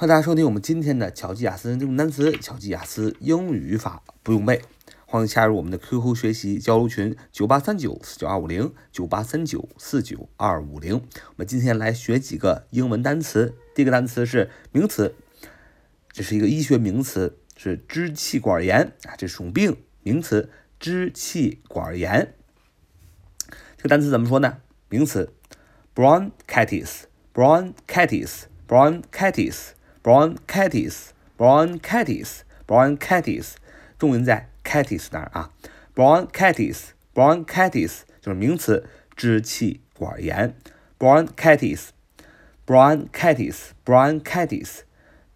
欢迎大家收听我们今天的巧记雅思英语单词、巧记雅思英语语法不用背。欢迎加入我们的 QQ 学习交流群：九八三九四九二五零九八三九四九二五零。我们今天来学几个英文单词。第一个单词是名词，这是一个医学名词，是支气管炎啊，这是种病。名词，支气管炎。这个单词怎么说呢？名词，bronchitis，bronchitis，bronchitis。bronchitis, bronchitis, bronchitis，重音在 chitis 那儿啊。bronchitis, bronchitis 就是名词，支气管炎。bronchitis, bronchitis, bronchitis,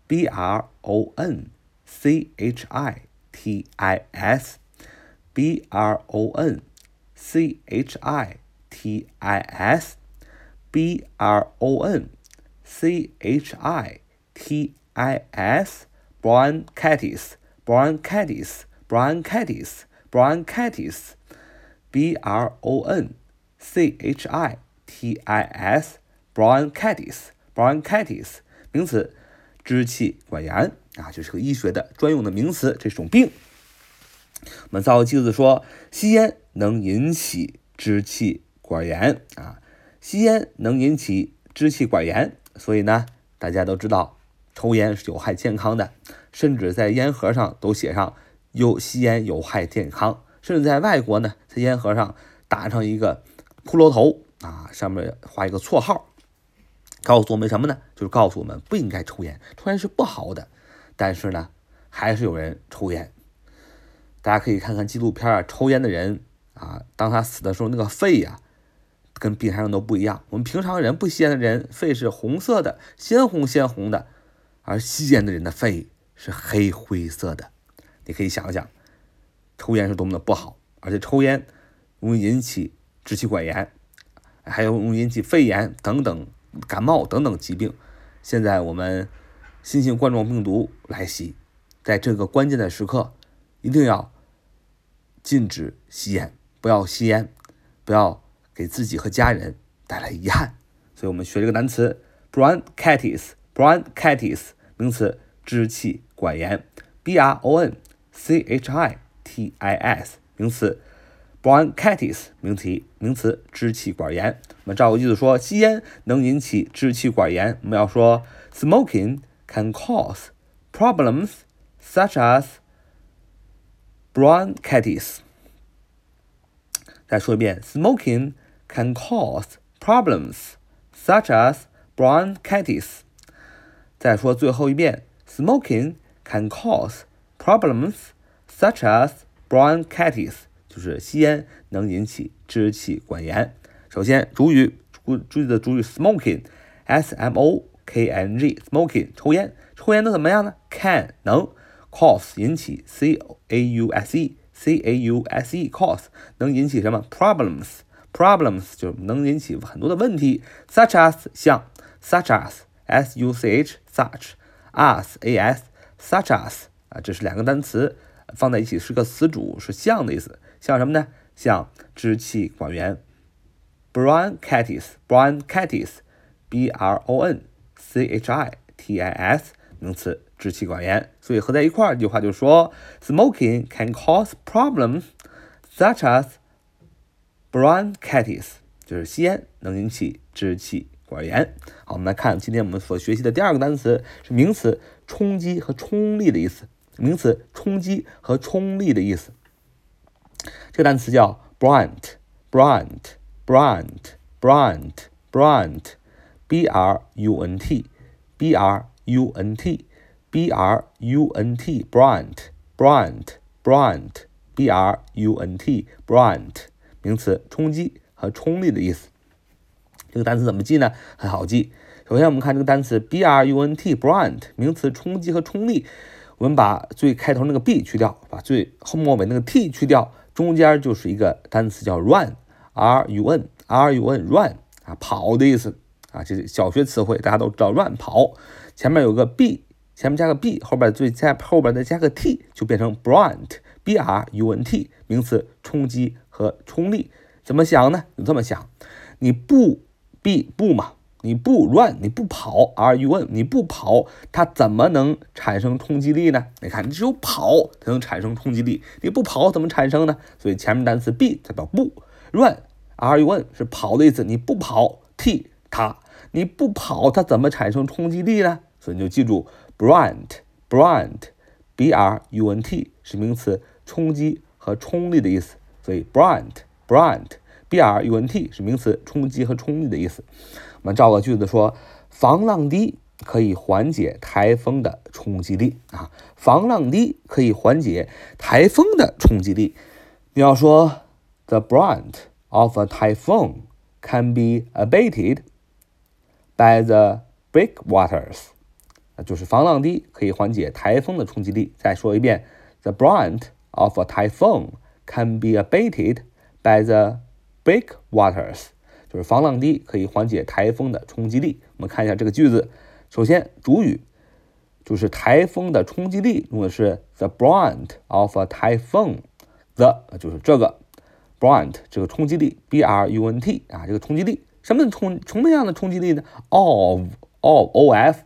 b r o n c h i t i s, b r o n c h i t i s, b r o n c h i T I S bronchitis bronchitis bronchitis bronchitis B R O N C H I T I S bronchitis bronchitis 名词，支气管炎啊，就是个医学的专用的名词，这是种病。我们造个句子说，吸烟能引起支气管炎啊，吸烟能引起支气管炎，所以呢，大家都知道。抽烟是有害健康的，甚至在烟盒上都写上有吸烟有害健康。甚至在外国呢，在烟盒上打上一个骷髅头啊，上面画一个绰号，告诉我们什么呢？就是告诉我们不应该抽烟，抽烟是不好的。但是呢，还是有人抽烟。大家可以看看纪录片啊，抽烟的人啊，当他死的时候，那个肺呀，跟病人都不一样。我们平常人不吸烟的人，肺是红色的，鲜红鲜红的。而吸烟的人的肺是黑灰色的，你可以想想，抽烟是多么的不好，而且抽烟容易引起支气管炎，还有容易引起肺炎等等感冒等等疾病。现在我们新型冠状病毒来袭，在这个关键的时刻，一定要禁止吸烟，不要吸烟，不要给自己和家人带来遗憾。所以我们学这个单词：bronchitis。bronchitis 名词，支气管炎。b r o n c h i t i s 名词，bronchitis 名题名词，支气管炎。我们照个句子说，吸烟能引起支气管炎。我们要说，smoking can cause problems such as bronchitis。再说一遍，smoking can cause problems such as bronchitis。 再说最后一遍，smoking can cause problems such as bronchitis，就是吸烟能引起支气管炎。首先，主语注注意的主语 smoking，s m o k n g，smoking 抽烟，抽烟能怎么样呢？can 能 cause 引起 c a u s e c a u s e cause 能引起什么 problems problems 就能引起很多的问题，such as 像 such as。 s u c h such as a s such as 啊，这是两个单词放在一起是个词组，是像的意思。像什么呢？像支气管炎，bronchitis bronchitis b r o n c h i t i s 名词，支气管炎。所以合在一块儿，这句话就说，smoking can cause problems such as bronchitis，就是吸烟能引起支气。 管炎。好，我们来看今天我们所学习的第二个单词是名词冲击和冲力的意思。名词冲击和冲力的意思，这个单词叫 brunt，brunt，brunt，brunt，b r u n t，b r u n t，b r u n t，brunt，brunt，brunt，b r u n t，brunt，名词冲击和冲力的意思。这个单词怎么记呢？很好记。首先，我们看这个单词 b r u n t brunt 名词冲击和冲力。我们把最开头那个 b 去掉，把最后末尾那个 t 去掉，中间就是一个单词叫 run r u n r u n run 啊，跑的意思啊，这是小学词汇，大家都知道 run 跑。前面有个 b，前面加个 b，后边最加后边再加个 t，就变成 brunt b r u n t 名词冲击和冲力。怎么想呢？你这么想，你不。B 不嘛，你不 run，你不跑，r u n，你不跑，它怎么能产生冲击力呢？你看，你只有跑才能产生冲击力，你不跑怎么产生呢？所以前面单词 b 代表不，run，r u n 是跑的意思，你不跑，t 它，你不跑它怎么产生冲击力呢？所以你就记住 brunt，brunt，b r u n t 是名词，冲击和冲力的意思，所以 brunt，brunt。B R U N T 是名词，冲击和冲力的意思。我们造个句子说，防浪堤可以缓解台风的冲击力啊。防浪堤可以缓解台风的冲击力。你要说，The brunt of a typhoon can be abated by the breakwaters，就是防浪堤可以缓解台风的冲击力。再说一遍，The brunt of a typhoon can be abated by the Breakwaters 就是防浪堤，可以缓解台风的冲击力。我们看一下这个句子，首先主语就是台风的冲击力，用的是 the brunt of a typhoon，the 就是这个 brunt 这个冲击力，b r u n t 啊，这个冲击力什么冲什么样的冲击力呢？of of o f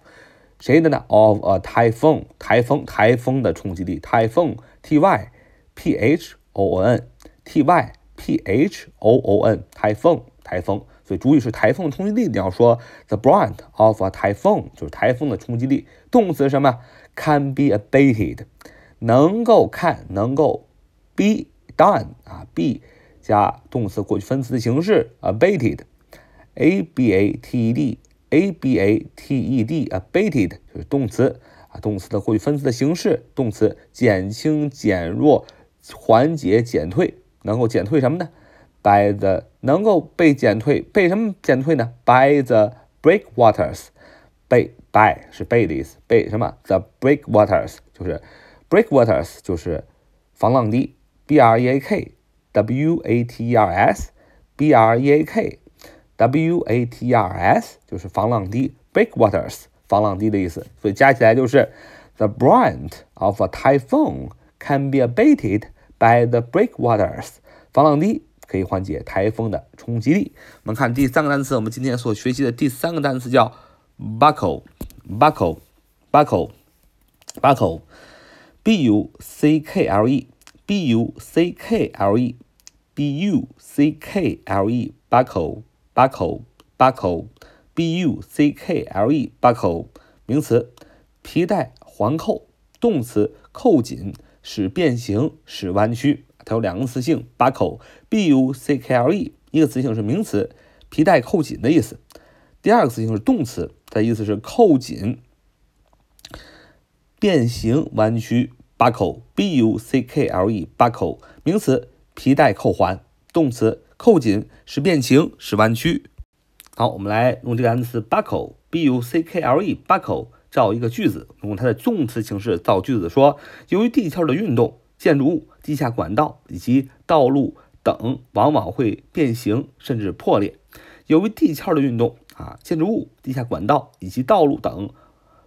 谁的呢？of a typhoon 台风台风的冲击力，typhoon t y p h o o n t y。T H O O N 台风，台风，所以主语是台风的冲击力。你要说 the brunt of a typhoon 就是台风的冲击力。动词什么？Can be abated，能够看，能够 be done 啊，be 加动词过去分词的形式 abated，A B A T E D，A B A T E D，abated 就是动词啊，动词的过去分词的形式，动词减轻、减弱、缓解、减退。能够减退什么呢？By the 能够被减退，被什么减退呢？By the breakwaters，被 by 是被的意思，被什么？The breakwaters 就是 breakwaters 就是防浪堤，B R E A K W A T E R S，B R E A K W A T E R S 就是防浪堤，breakwaters 防浪堤的意思，所以加起来就是 The brunt of a typhoon can be abated。 By the breakwaters，防浪堤可以缓解台风的冲击力。我们看第三个单词，我们今天所学习的第三个单词叫 buckle，buckle，buckle，b u c k l e，b u c k l e，b u c k l e，b u c k l e，buckle，buckle，buckle，b u c k l e，buckle，名词，皮带环扣，动词，扣紧。使变形，使弯曲，它有两个词性，buckle，b u c k l e，一个词性是名词，皮带扣紧的意思；第二个词性是动词，它的意思是扣紧、变形、弯曲。buckle，b u c k l e，buckle，名词，皮带扣环；动词，扣紧、使变形、使弯曲。好，我们来用这个单词 buckle，b u c k l e，buckle。造一个句子，用它的动词形式造句子，说由于地壳的运动，建筑物、地下管道以及道路等往往会变形甚至破裂。由于地壳的运动啊，建筑物、地下管道以及道路等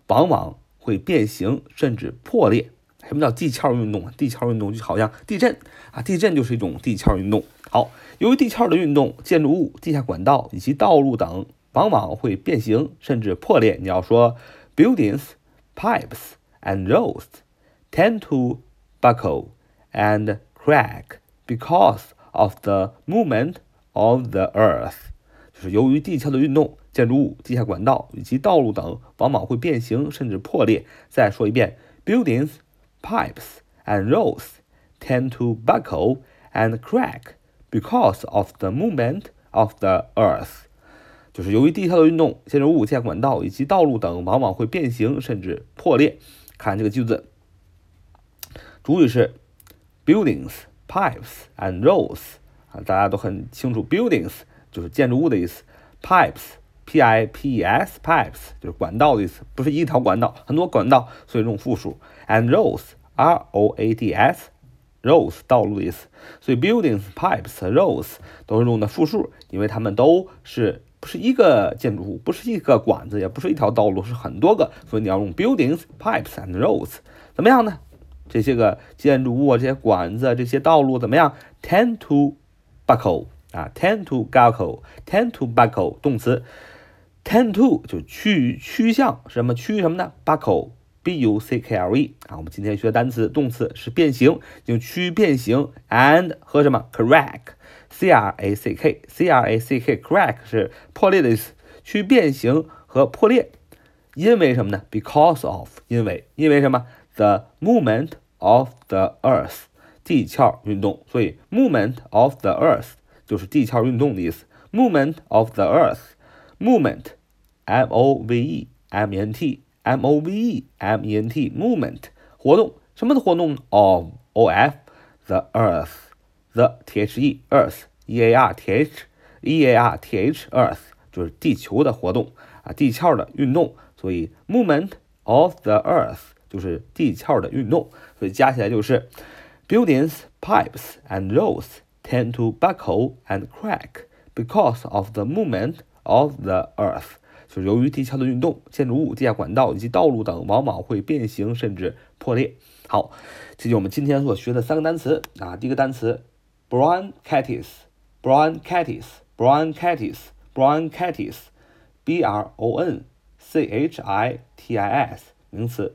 往往会变形甚至破裂。什么叫地壳运动啊？地壳运动就好像地震啊，地震就是一种地壳运动。好，由于地壳的运动，建筑物、地下管道以及道路等往往会变形甚至破裂。你要说。Buildings, pipes, and roads tend to buckle and crack because of the movement of the earth。就是由于地壳的运动，建筑物、地下管道以及道路等往往会变形甚至破裂。再说一遍，Buildings, pipes, and roads tend to buckle and crack because of the movement of the earth。 就是由于地壳的运动，建筑物、建管道以及道路等往往会变形甚至破裂。看这个句子，主语是 buildings, pipes and roads 啊，大家都很清楚，buildings 就是建筑物的意思，pipes p i p s pipes 就是管道的意思，不是一条管道，很多管道，所以用复数。and roads, r-o-a-d-s, roads 道路的意思，所以 buildings, pipes, roads 都是用的复数，因为它们都是。不是一个建筑物，不是一个管子，也不是一条道路，是很多个，所以你要用 buildings, pipes and roads，怎么样呢？这些个建筑物啊，这些管子，这些道路怎么样？tend to buckle 啊，tend to buckle，tend to buckle，动词，tend to 就趋趋向什么趋于什么呢？buckle，b u c k l e 啊，我们今天学的单词动词是变形，就趋于变形，and 和什么 crack crack，c r a c k，c r a c k，crack 是破裂的意思，趋于变形和破裂，因为什么呢？because of 因为因为什么？the movement of the earth 地壳运动，所以 movement of the earth 就是地壳运动的意思，movement of the earth。movement，m o v e m e n t，m o v e m e n t，movement 活动什么的活动？of o f，the The t h e earth，e a r t h e a r t h earth 就是地球的活动啊，地壳的运动，所以 movement of the earth 就是地壳的运动，所以加起来就是 buildings, pipes and roads tend to buckle and crack because of the movement. Of the Earth，就是由于地壳的运动，建筑物、地下管道以及道路等往往会变形甚至破裂。好，这就是我们今天所学的三个单词啊。第一个单词 ，bronchitis，bronchitis，bronchitis，bronchitis，b r o n c h i t i s，名词，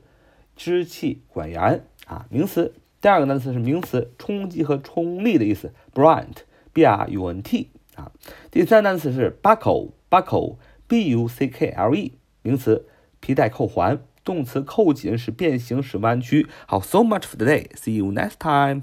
支气管炎啊，名词。第二个单词是名词，冲击和冲力的意思，brunt，b r u n t 啊。第三单词是 buckle。buckle, b-u-c-k-l-e，名词，皮带扣环；动词，扣紧，使变形，使弯曲。好，so much for today. See you next time.